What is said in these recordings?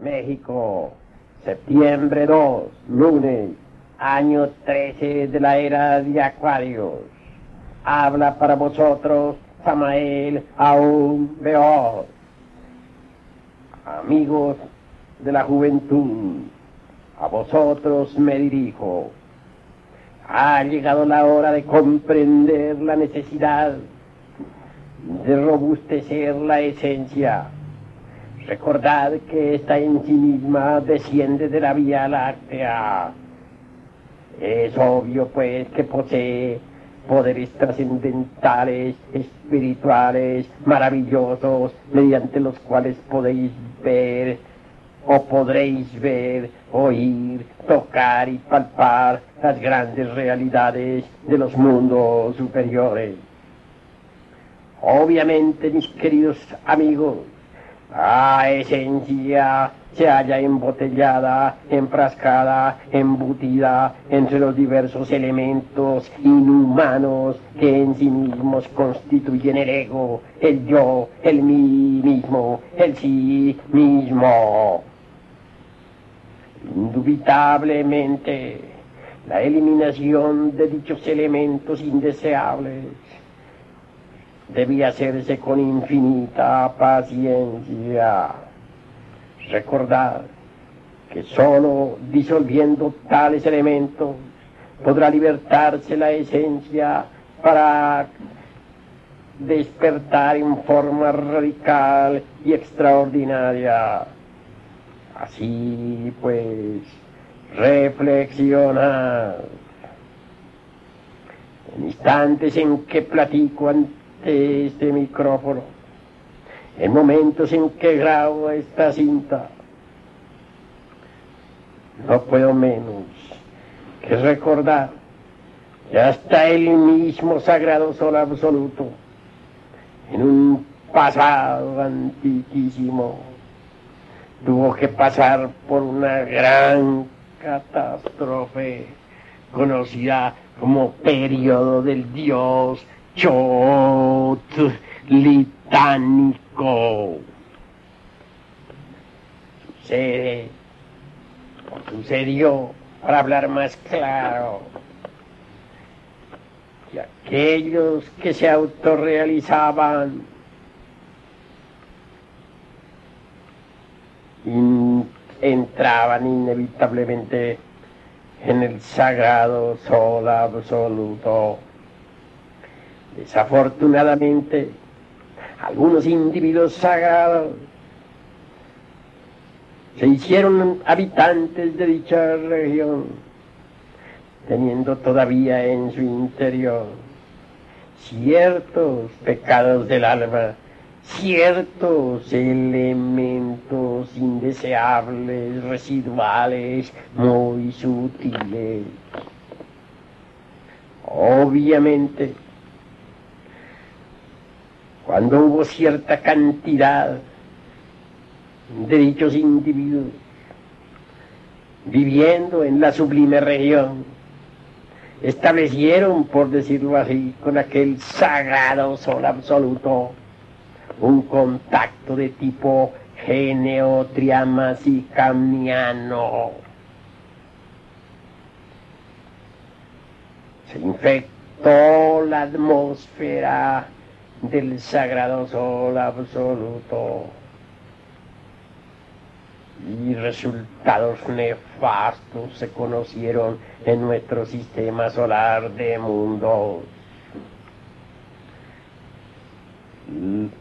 México, septiembre 2, lunes, año 13 de la era de Acuarios. Habla para vosotros Samael aún Beor. Amigos de la juventud, a vosotros me dirijo. Ha llegado la hora de comprender la necesidad de robustecer la esencia. Recordad que esta en sí misma desciende de la Vía Láctea. Es obvio pues que posee poderes trascendentales, espirituales, maravillosos, mediante los cuales podéis ver o podréis ver, oír, tocar y palpar las grandes realidades de los mundos superiores. Obviamente, mis queridos amigos, la esencia se halla embotellada, enfrascada, embutida entre los diversos elementos inhumanos que en sí mismos constituyen el ego, el yo, el mí mismo, el sí mismo. Indubitablemente, la eliminación de dichos elementos indeseables debía hacerse con infinita paciencia. Recordad que sólo disolviendo tales elementos podrá libertarse la esencia para despertar en forma radical y extraordinaria. Así pues, reflexiona. En instantes en que platico ante este micrófono, en momentos en que grabo esta cinta, no puedo menos que recordar que hasta el mismo sagrado sol absoluto, en un pasado antiquísimo, tuvo que pasar por una gran catástrofe conocida como periodo del dios Chotlitánico. Sucede, sucedió, para hablar más claro, que aquellos que se autorrealizaban entraban inevitablemente en el sagrado sol absoluto. Desafortunadamente, algunos individuos sagrados se hicieron habitantes de dicha región, teniendo todavía en su interior ciertos pecados del alma ciertos elementos indeseables, residuales, muy sutiles. Obviamente, cuando hubo cierta cantidad de dichos individuos viviendo en la sublime región, establecieron, por decirlo así, con aquel sagrado sol absoluto, un contacto de tipo geneotriamasicamiano. Se infectó la atmósfera del sagrado sol absoluto y resultados nefastos se conocieron en nuestro sistema solar de mundos.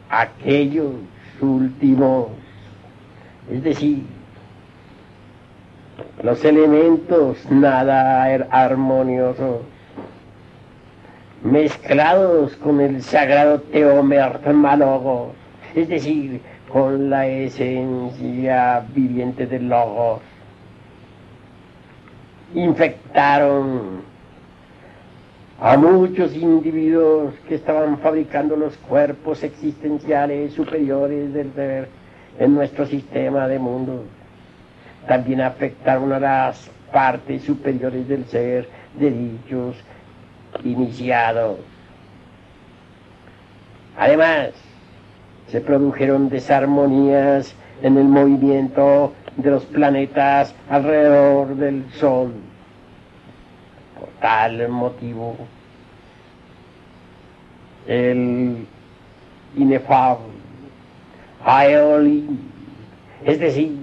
aquellos últimos, es decir, los elementos nada armoniosos, mezclados con el sagrado teomermalogos, es decir, con la esencia viviente del logos, infectaron a muchos individuos que estaban fabricando los cuerpos existenciales superiores del ser en nuestro sistema de mundo. También afectaron a las partes superiores del ser de dichos iniciados. Además, se produjeron desarmonías en el movimiento de los planetas alrededor del Sol. Por tal motivo, el inefable Aeolin, es decir,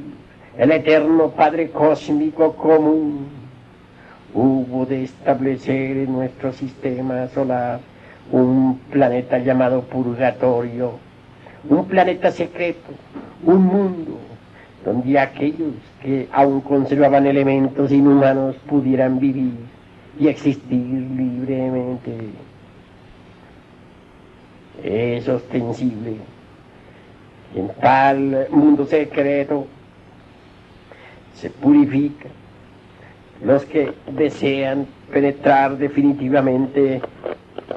el eterno Padre Cósmico común, hubo de establecer en nuestro sistema solar un planeta llamado Purgatorio, un planeta secreto, un mundo donde aquellos que aún conservaban elementos inhumanos pudieran vivir y existir libremente. Es ostensible. En tal mundo secreto se purifica los que desean penetrar definitivamente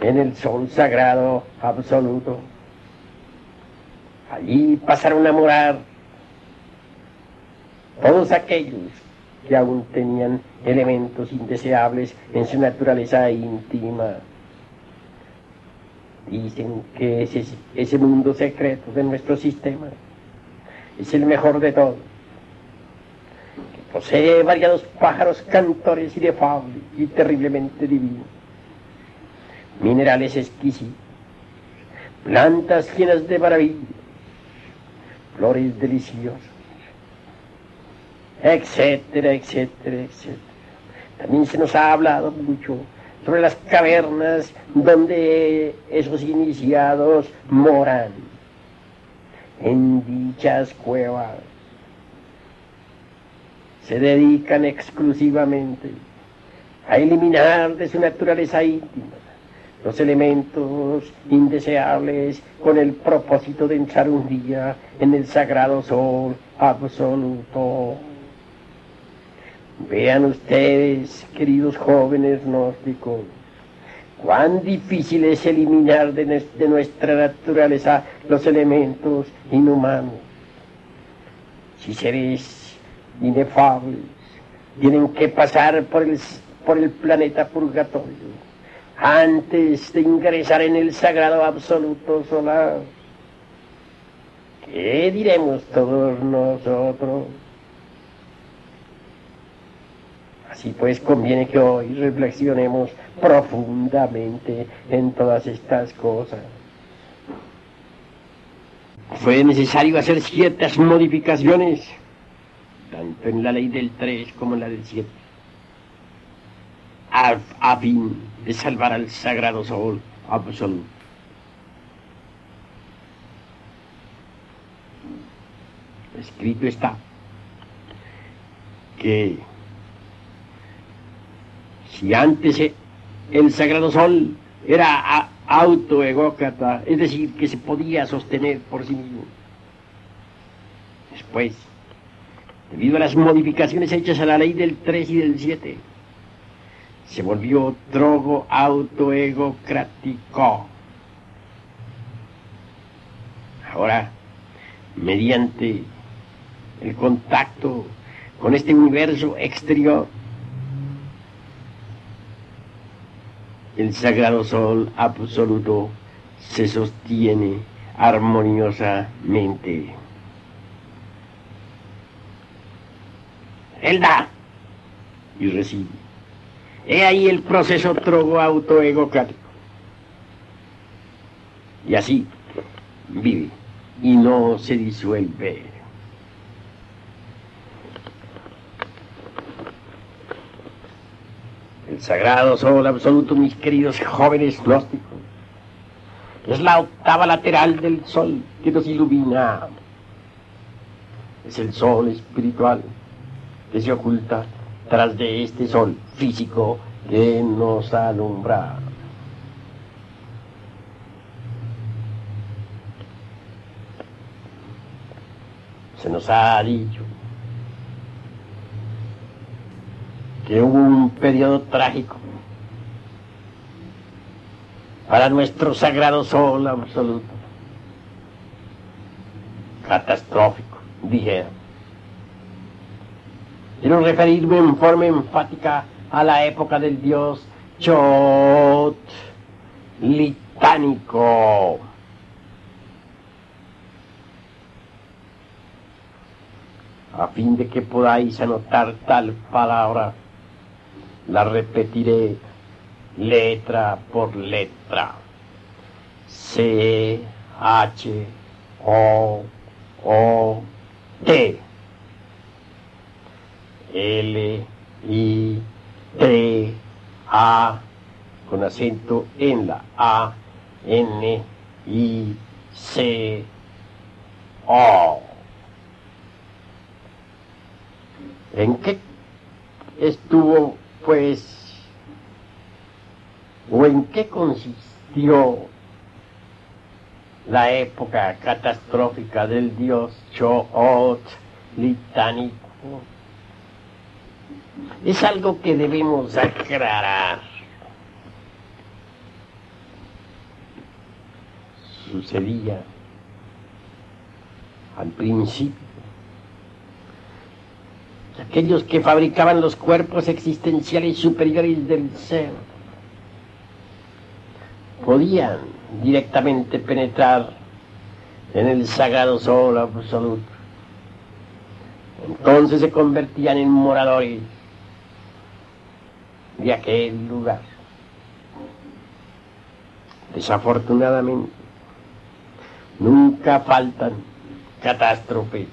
en el sol sagrado absoluto. Allí pasaron a morar todos aquellos que aún tenían elementos indeseables en su naturaleza íntima. Dicen que ese, ese mundo secreto de nuestro sistema es el mejor de todos. Posee variados pájaros cantores y de y terriblemente divinos. Minerales exquisitos, plantas llenas de maravillas, flores deliciosas, etcétera, etcétera, etcétera. También se nos ha hablado mucho sobre las cavernas donde esos iniciados moran, en dichas cuevas. Se dedican exclusivamente a eliminar de su naturaleza íntima los elementos indeseables con el propósito de entrar un día en el sagrado sol absoluto. Vean ustedes, queridos jóvenes gnósticos, cuán difícil es eliminar de, nuestra naturaleza los elementos inhumanos. Si seres inefables tienen que pasar por el, por el planeta purgatorio antes de ingresar en el sagrado absoluto solar. ¿Qué diremos todos nosotros? Así pues conviene que hoy reflexionemos profundamente en todas estas cosas. Fue necesario hacer ciertas modificaciones, tanto en la ley del 3 como en la del 7, a, fin de salvar al sagrado sol absoluto. Escrito está que si antes el sagrado sol era autoegócrata, es decir, que se podía sostener por sí mismo. Después, debido a las modificaciones hechas a la ley del 3 y del 7, se volvió drogo autoegocrático. Ahora, mediante el contacto con este universo exterior, el sagrado sol absoluto se sostiene armoniosamente. Él da y recibe. He ahí el proceso trogo autoegocrático. Y así vive y no se disuelve. el sagrado sol absoluto, mis queridos jóvenes gnósticos. Es la octava lateral del sol que nos ilumina. Es el sol espiritual que se oculta tras de este sol físico que nos alumbra. Se nos ha dicho que hubo un periodo trágico para nuestro sagrado sol absoluto. Catastrófico, dije. Quiero referirme en forma enfática a la época del dios Chot litánico. a fin de que podáis anotar tal palabra, la repetiré letra por letra. C, H, O, O, T. L, I, T, A, con acento en la A, N, I, C, O. ¿En qué estuvo, pues, o en qué consistió la época catastrófica del dios Choot litánico? Es algo que debemos aclarar. Sucedía al principio aquellos que fabricaban los cuerpos existenciales superiores del ser podían directamente penetrar en el sagrado sol absoluto. Entonces se convertían en moradores de aquel lugar. Desafortunadamente, nunca faltan catástrofes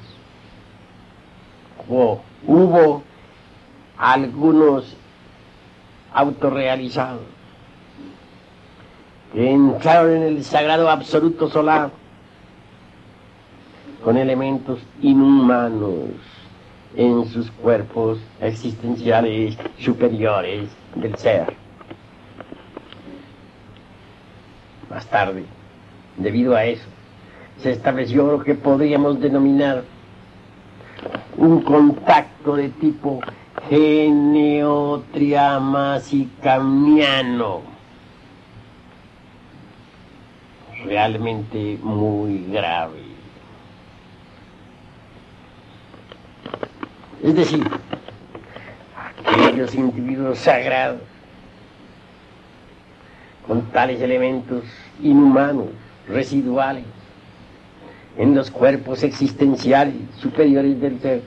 hubo algunos autorrealizados que entraron en el sagrado absoluto solar con elementos inhumanos en sus cuerpos existenciales superiores del ser. Más tarde, debido a eso, se estableció lo que podríamos denominar un contacto de tipo geneotriamasicamiano. Realmente muy grave. Es decir, aquellos individuos sagrados con tales elementos inhumanos, residuales, en los cuerpos existenciales superiores del ser.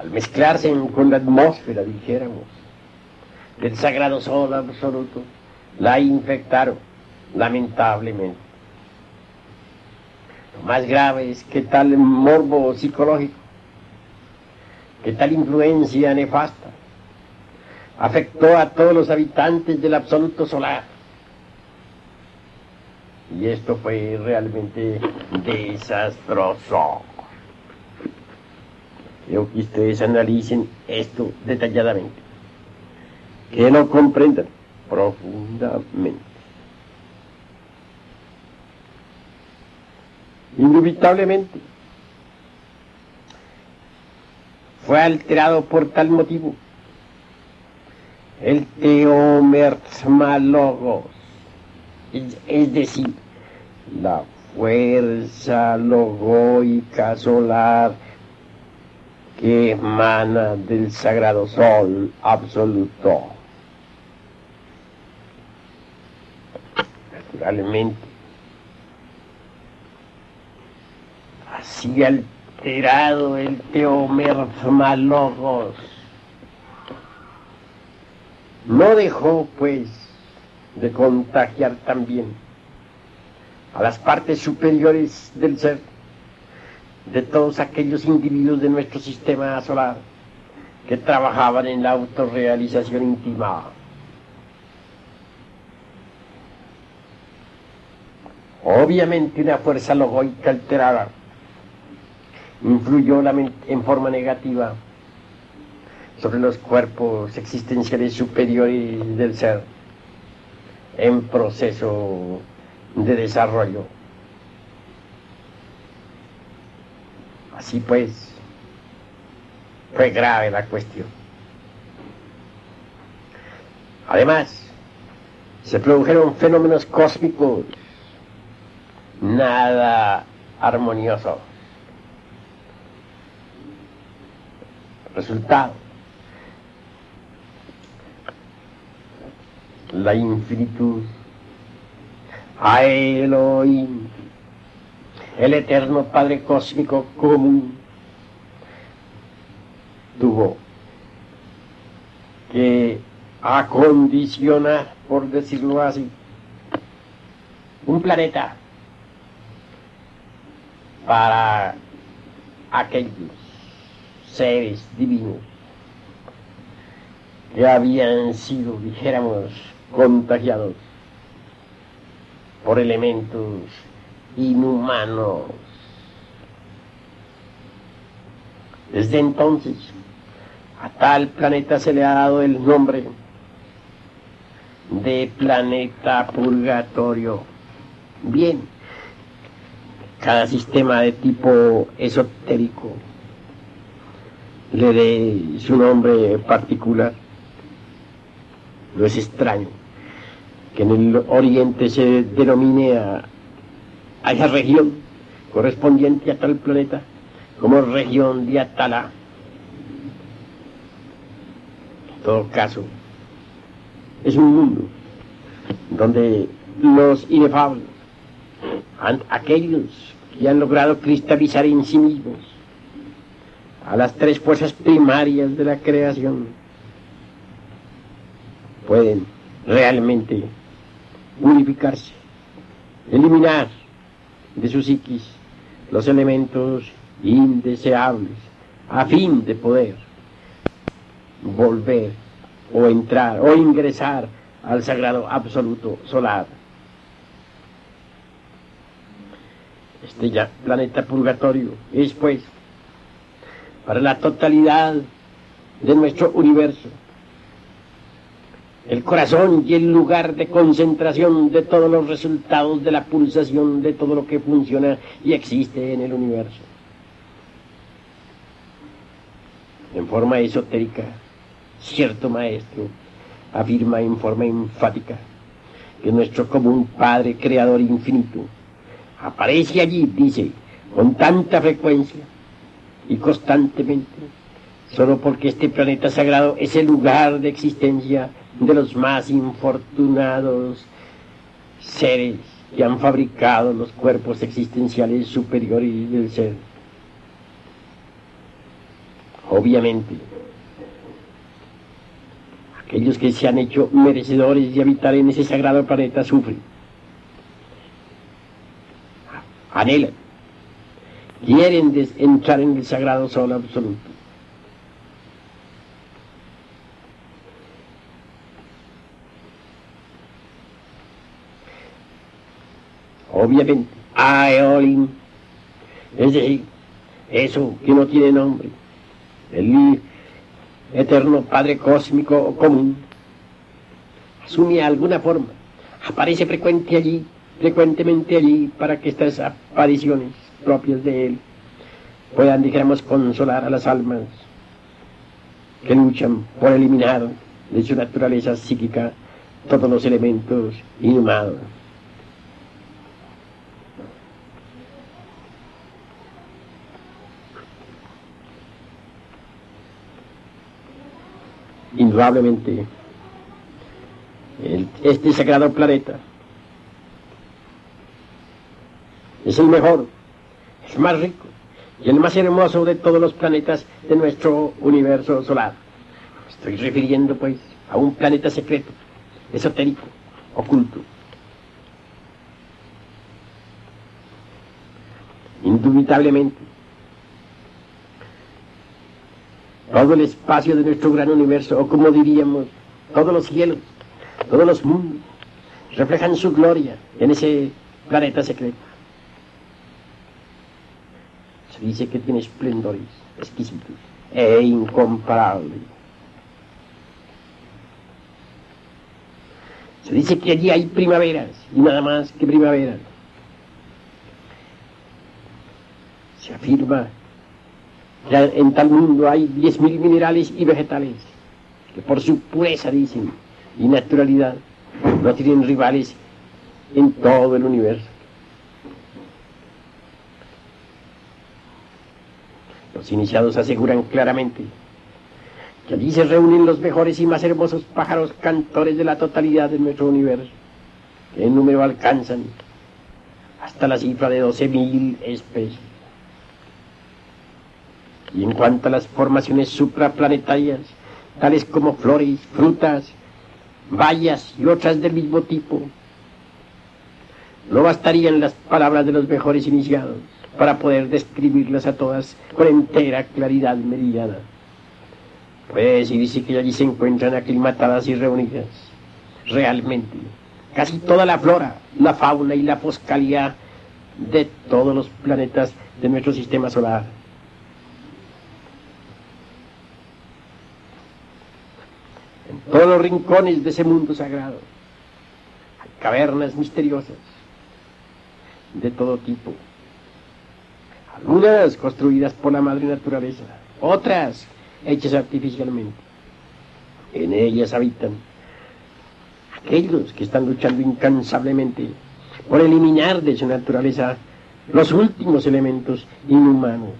Al mezclarse con la atmósfera, dijéramos, del sagrado sol absoluto, la infectaron, lamentablemente. Lo más grave es que tal morbo psicológico, que tal influencia nefasta, afectó a todos los habitantes del absoluto solar y esto fue realmente desastroso. Quiero que ustedes analicen esto detalladamente, que lo comprendan profundamente. Indubitablemente, fue alterado por tal motivo el teomermalogos es decir, la fuerza logoica solar que emana del sagrado sol absoluto. Naturalmente, así alterado el teomermalogos, no dejó pues de contagiar también a las partes superiores del ser de todos aquellos individuos de nuestro sistema solar que trabajaban en la autorrealización íntima. Obviamente una fuerza logoica alterada influyó en forma negativa sobre los cuerpos existenciales superiores del ser en proceso de desarrollo. Así pues, fue grave la cuestión. Además, se produjeron fenómenos cósmicos nada armoniosos. Resultado, la infinitud, a Elohim, el eterno Padre Cósmico común tuvo que acondicionar, por decirlo así, un planeta para aquellos seres divinos que habían sido, dijéramos, contagiados por elementos inhumanos. Desde entonces, a tal planeta se le ha dado el nombre de planeta purgatorio. Bien, cada sistema de tipo esotérico le dé su nombre particular. No es extraño que en el oriente se denomine a, esa región correspondiente a tal planeta como región de Atala. En todo caso, es un mundo donde los inefables, aquellos que han logrado cristalizar en sí mismos a las tres fuerzas primarias de la creación, pueden realmente unificarse, eliminar de su psiquis los elementos indeseables a fin de poder volver o entrar o ingresar al sagrado absoluto solar. Este ya planeta purgatorio es pues para la totalidad de nuestro universo el corazón y el lugar de concentración de todos los resultados de la pulsación de todo lo que funciona y existe en el universo. En forma esotérica, cierto maestro afirma en forma enfática que nuestro común Padre Creador infinito aparece allí, dice, con tanta frecuencia y constantemente, solo porque este planeta sagrado es el lugar de existencia de los más infortunados seres que han fabricado los cuerpos existenciales superiores del ser. Obviamente, aquellos que se han hecho merecedores de habitar en ese sagrado planeta sufren, anhelan, quieren entrar en el sagrado sol absoluto. obviamente, Aeolin, es decir, eso que no tiene nombre, el eterno Padre cósmico o común, asume alguna forma, aparece frecuente allí, frecuentemente allí, para que estas apariciones propias de él puedan, dijéramos, consolar a las almas que luchan por eliminar de su naturaleza psíquica todos los elementos inhumanos. indudablemente este sagrado planeta es el mejor, el más rico y el más hermoso de todos los planetas de nuestro universo solar. Estoy refiriendo pues a un planeta secreto, esotérico, oculto. Indubitablemente, todo el espacio de nuestro gran universo, o como diríamos, todos los cielos, todos los mundos, reflejan su gloria en ese planeta secreto. Se dice que tiene esplendores exquisitos e incomparables. Se dice que allí hay primaveras y nada más que primaveras. Se afirma en tal mundo hay 10.000 minerales y vegetales que por su pureza, dicen, y naturalidad, no tienen rivales en todo el universo. Los iniciados aseguran claramente que allí se reúnen los mejores y más hermosos pájaros cantores de la totalidad de nuestro universo, que en número alcanzan hasta la cifra de 12.000 especies. Y en cuanto a las formaciones supraplanetarias, tales como flores, frutas, bayas y otras del mismo tipo, no bastarían las palabras de los mejores iniciados para poder describirlas a todas con entera claridad meridiana. Pues, y dice que allí se encuentran aclimatadas y reunidas, realmente, casi toda la flora, la fauna y la foscalidad de todos los planetas de nuestro sistema solar. En todos los rincones de ese mundo sagrado hay cavernas misteriosas de todo tipo. Algunas construidas por la madre naturaleza, otras hechas artificialmente. En ellas habitan aquellos que están luchando incansablemente por eliminar de su naturaleza los últimos elementos inhumanos.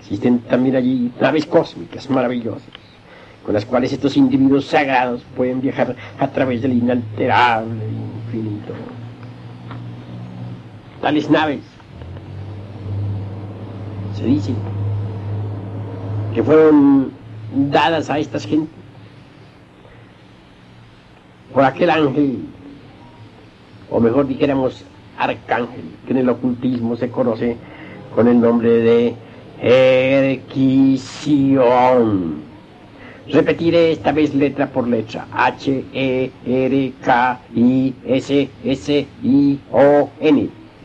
Existen también allí naves cósmicas maravillosas, con las cuales estos individuos sagrados pueden viajar a través del inalterable infinito. Tales naves se dice que fueron dadas a estas gentes por aquel ángel, o mejor dijéramos arcángel, que en el ocultismo se conoce con el nombre de Erquisión. Repetiré esta vez letra por letra. H,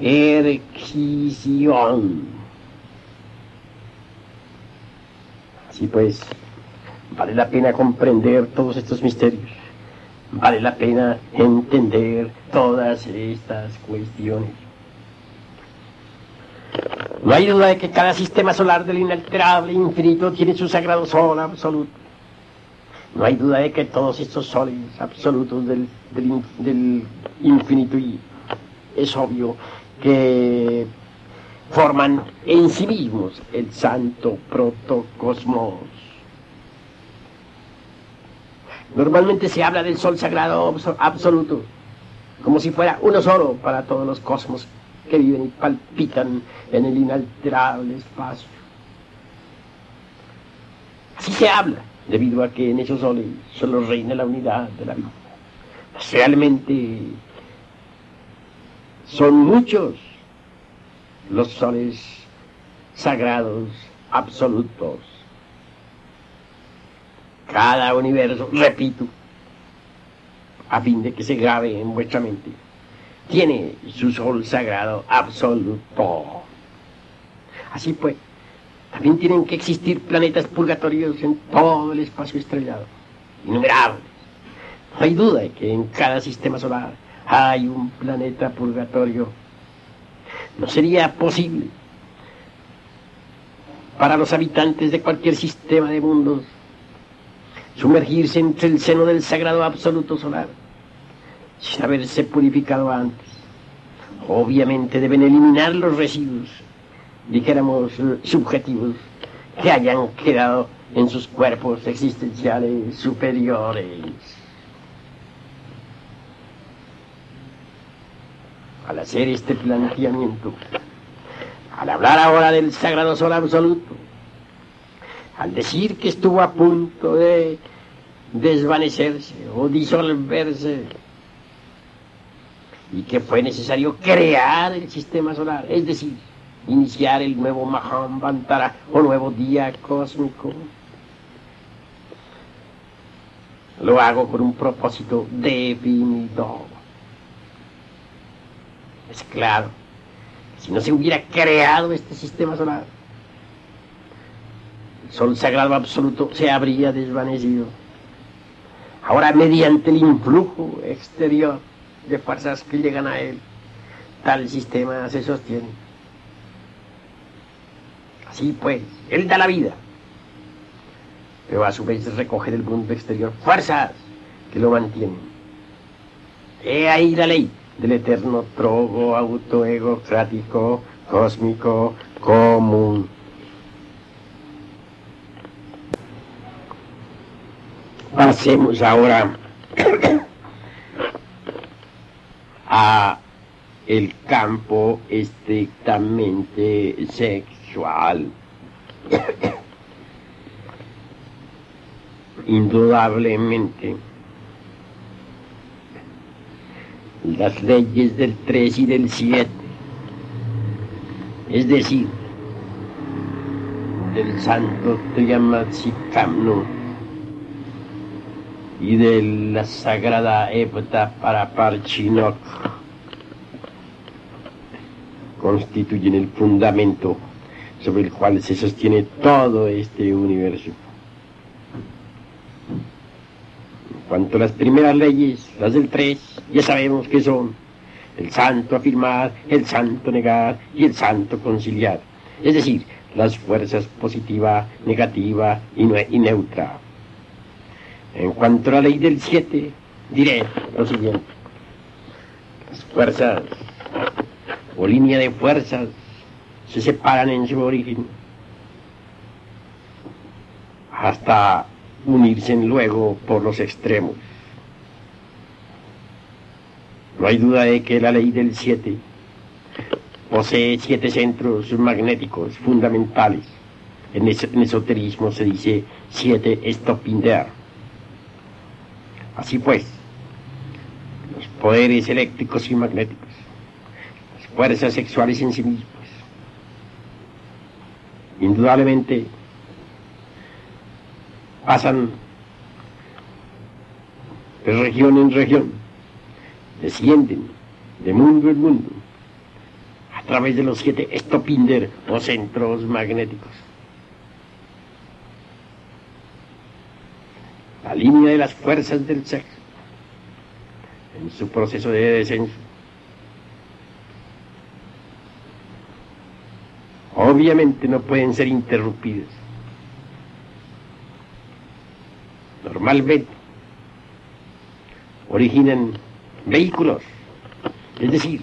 Erquisión. Así pues, vale la pena comprender todos estos misterios. Vale la pena entender todas estas cuestiones. No hay duda de que cada sistema solar del inalterable infinito tiene su sagrado sol absoluto. No hay duda de que todos estos soles absolutos del, del infinito y es obvio que forman en sí mismos el santo protocosmos. Normalmente se habla del sol sagrado absoluto, como si fuera uno solo para todos los cosmos que viven y palpitan en el inalterable espacio. Así se habla, debido a que en esos soles solo reina la unidad de la vida. Realmente son muchos los soles sagrados absolutos. Cada universo, repito, a fin de que se grabe en vuestra mente, tiene su sol sagrado absoluto. Así pues, también tienen que existir planetas purgatorios en todo el espacio estrellado, innumerables. No hay duda de que en cada sistema solar hay un planeta purgatorio. No sería posible para los habitantes de cualquier sistema de mundos sumergirse entre el seno del sagrado absoluto solar sin haberse purificado antes. Obviamente deben eliminar los residuos, dijéramos subjetivos, que hayan quedado en sus cuerpos existenciales superiores. Al hacer este planteamiento, al hablar ahora del sagrado sol absoluto, al decir que estuvo a punto de desvanecerse o disolverse y que fue necesario crear el sistema solar, es decir, iniciar el nuevo Mahambantara o nuevo día cósmico. Lo hago con un propósito definido. Es claro, si no se hubiera creado este sistema solar, el sol sagrado absoluto se habría desvanecido. Ahora, mediante el influjo exterior de fuerzas que llegan a él, tal sistema se sostiene. Así pues, él da la vida, pero a su vez recoge del mundo exterior fuerzas que lo mantienen. He ahí la ley del eterno trogo autoegocrático, cósmico, común. Pasemos ahora a el campo estrictamente sexual. Indudablemente, las leyes del 3 y del 7, es decir, del santo Triamatzikamnu y de la sagrada Epta para Parchinok constituyen el fundamento sobre el cual se sostiene todo este universo. En cuanto a las primeras leyes, las del 3, ya sabemos que son el santo afirmar, el santo negar y el santo conciliar. Es decir, las fuerzas positiva, negativa y, y neutra. En cuanto a la ley del 7, diré lo siguiente. Las fuerzas o línea de fuerzas se separan en su origen hasta unirse luego por los extremos. No hay duda de que la ley del 7 posee siete centros magnéticos fundamentales. En, esoterismo se dice siete stopinder. Así pues, los poderes eléctricos y magnéticos, las fuerzas sexuales en sí mismas, indudablemente pasan de región en región, descienden de mundo en mundo, a través de los siete estopinder o centros magnéticos. La línea de las fuerzas del sexo en su proceso de descenso. Obviamente no pueden ser interrumpidas. Normalmente originan vehículos, es decir,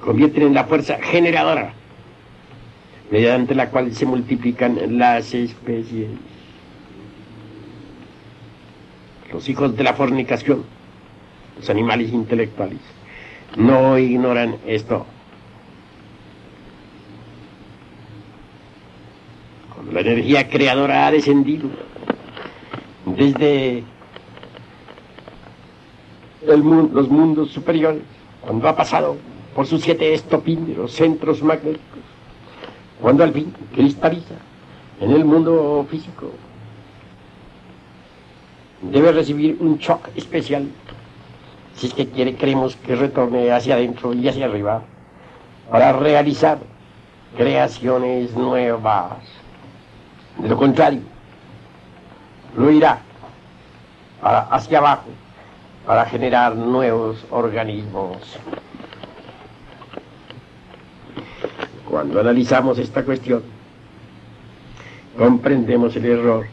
convierten en la fuerza generadora, mediante la cual se multiplican las especies. Los hijos de la fornicación, los animales intelectuales, no ignoran esto. Cuando la energía creadora ha descendido desde los mundos superiores, cuando ha pasado por sus siete los centros magnéticos, cuando al fin cristaliza en el mundo físico, debe recibir un shock especial si es que quiere, queremos que retorne hacia adentro y hacia arriba para realizar creaciones nuevas. De lo contrario, lo irá hacia abajo para generar nuevos organismos. Cuando analizamos esta cuestión, comprendemos el error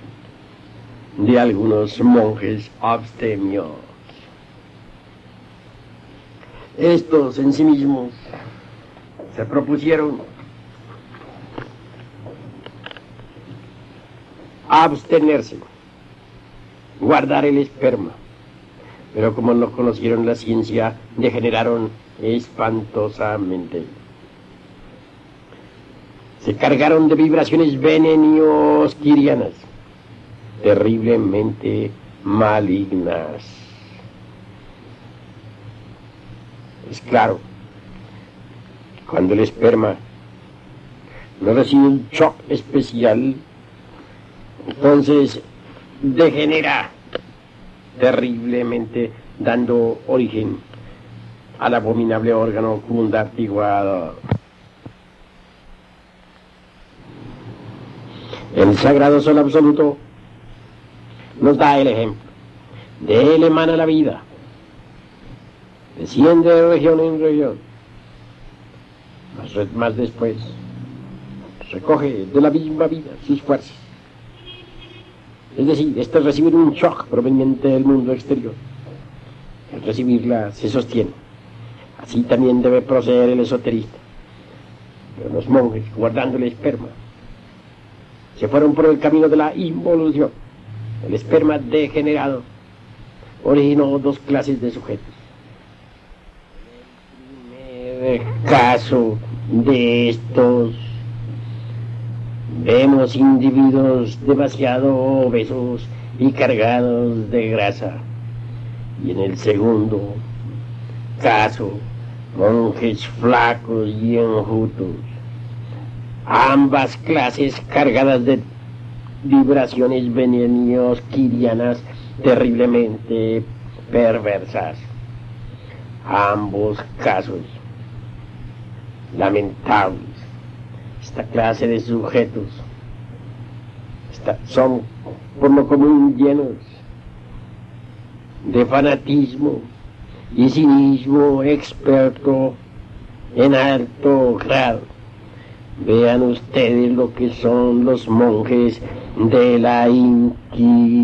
de algunos monjes abstemios. Estos en sí mismos se propusieron abstenerse, guardar el esperma, pero como no conocieron la ciencia, degeneraron espantosamente se cargaron de vibraciones venenios quirianas, terriblemente malignas. Es claro, cuando el esperma no recibe un shock especial, entonces degenera terriblemente, dando origen al abominable órgano cundartiguado. El sagrado sol absoluto nos da el ejemplo. De él emana la vida. Desciende de región en región. Más, más después recoge de la misma vida sus fuerzas. Es decir, esto es recibir un shock proveniente del mundo exterior. Al recibirla se sostiene. Así también debe proceder el esoterista. Pero los monjes, guardando el esperma, se fueron por el camino de la involución. El esperma degenerado originó dos clases de sujetos. eh, caso de estos vemos individuos demasiado obesos y cargados de grasa. Y en el segundo caso, monjes flacos y enjutos. Ambas clases cargadas de vibraciones venenios quirianas terriblemente perversas. Ambos casos lamentables. Esta clase de sujetos son por lo común llenos de fanatismo y cinismo experto en alto grado. Vean ustedes lo que son los monjes de la Inquisición.